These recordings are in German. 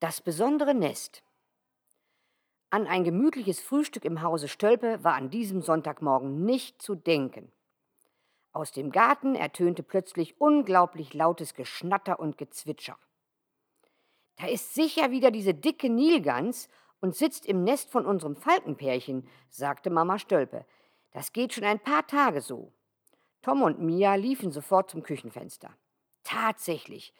Das besondere Nest. An ein gemütliches Frühstück im Hause Stölpe war an diesem Sonntagmorgen nicht zu denken. Aus dem Garten ertönte plötzlich unglaublich lautes Geschnatter und Gezwitscher. Da ist sicher wieder diese dicke Nilgans und sitzt im Nest von unserem Falkenpärchen, sagte Mama Stölpe. Das geht schon ein paar Tage so. Tom und Mia liefen sofort zum Küchenfenster. Tatsächlich,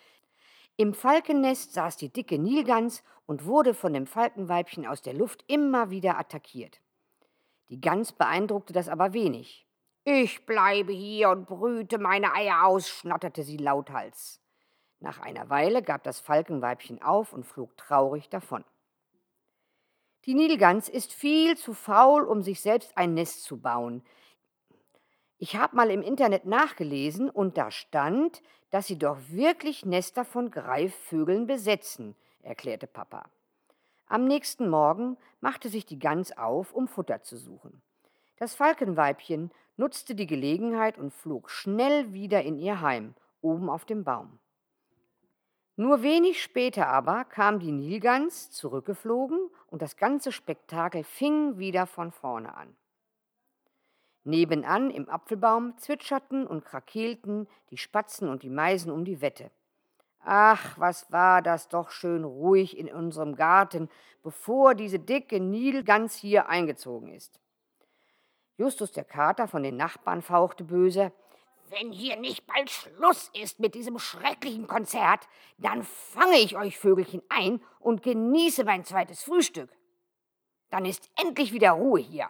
im Falkennest saß die dicke Nilgans und wurde von dem Falkenweibchen aus der Luft immer wieder attackiert. Die Gans beeindruckte das aber wenig. Ich bleibe hier und brüte meine Eier aus, schnatterte sie lauthals. Nach einer Weile gab das Falkenweibchen auf und flog traurig davon. Die Nilgans ist viel zu faul, um sich selbst ein Nest zu bauen. Ich habe mal im Internet nachgelesen und da stand, dass sie doch wirklich Nester von Greifvögeln besetzen, erklärte Papa. Am nächsten Morgen machte sich die Gans auf, um Futter zu suchen. Das Falkenweibchen nutzte die Gelegenheit und flog schnell wieder in ihr Heim, oben auf dem Baum. Nur wenig später aber kam die Nilgans zurückgeflogen und das ganze Spektakel fing wieder von vorne an. Nebenan im Apfelbaum zwitscherten und krakeelten die Spatzen und die Meisen um die Wette. Ach, was war das doch schön ruhig in unserem Garten, bevor diese dicke Nilgans hier eingezogen ist. Justus der Kater von den Nachbarn fauchte böse. Wenn hier nicht bald Schluss ist mit diesem schrecklichen Konzert, dann fange ich euch Vögelchen ein und genieße mein zweites Frühstück. Dann ist endlich wieder Ruhe hier.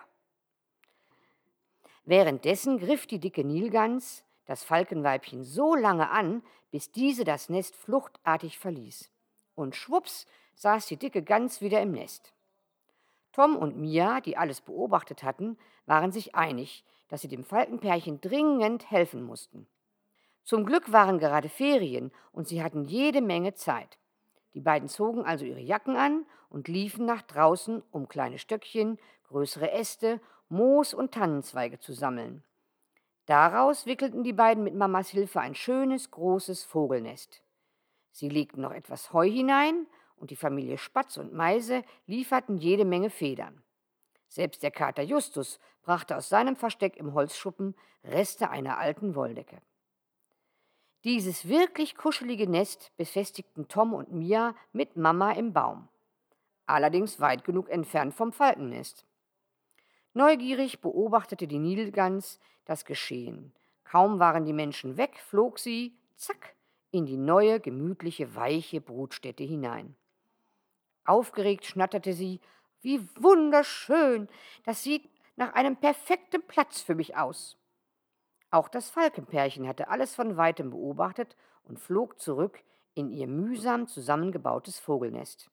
Währenddessen griff die dicke Nilgans das Falkenweibchen so lange an, bis diese das Nest fluchtartig verließ. Und schwupps saß die dicke Gans wieder im Nest. Tom und Mia, die alles beobachtet hatten, waren sich einig, dass sie dem Falkenpärchen dringend helfen mussten. Zum Glück waren gerade Ferien und sie hatten jede Menge Zeit. Die beiden zogen also ihre Jacken an und liefen nach draußen, um kleine Stöckchen, größere Äste Moos und Tannenzweige zu sammeln. Daraus wickelten die beiden mit Mamas Hilfe ein schönes, großes Vogelnest. Sie legten noch etwas Heu hinein und die Familie Spatz und Meise lieferten jede Menge Federn. Selbst der Kater Justus brachte aus seinem Versteck im Holzschuppen Reste einer alten Wolldecke. Dieses wirklich kuschelige Nest befestigten Tom und Mia mit Mama im Baum, allerdings weit genug entfernt vom Falkennest. Neugierig beobachtete die Nilgans das Geschehen. Kaum waren die Menschen weg, flog sie, zack, in die neue, gemütliche, weiche Brutstätte hinein. Aufgeregt schnatterte sie, wie wunderschön, das sieht nach einem perfekten Platz für mich aus. Auch das Falkenpärchen hatte alles von weitem beobachtet und flog zurück in ihr mühsam zusammengebautes Vogelnest.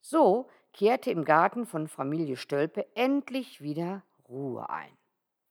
So kehrte im Garten von Familie Stölpe endlich wieder Ruhe ein.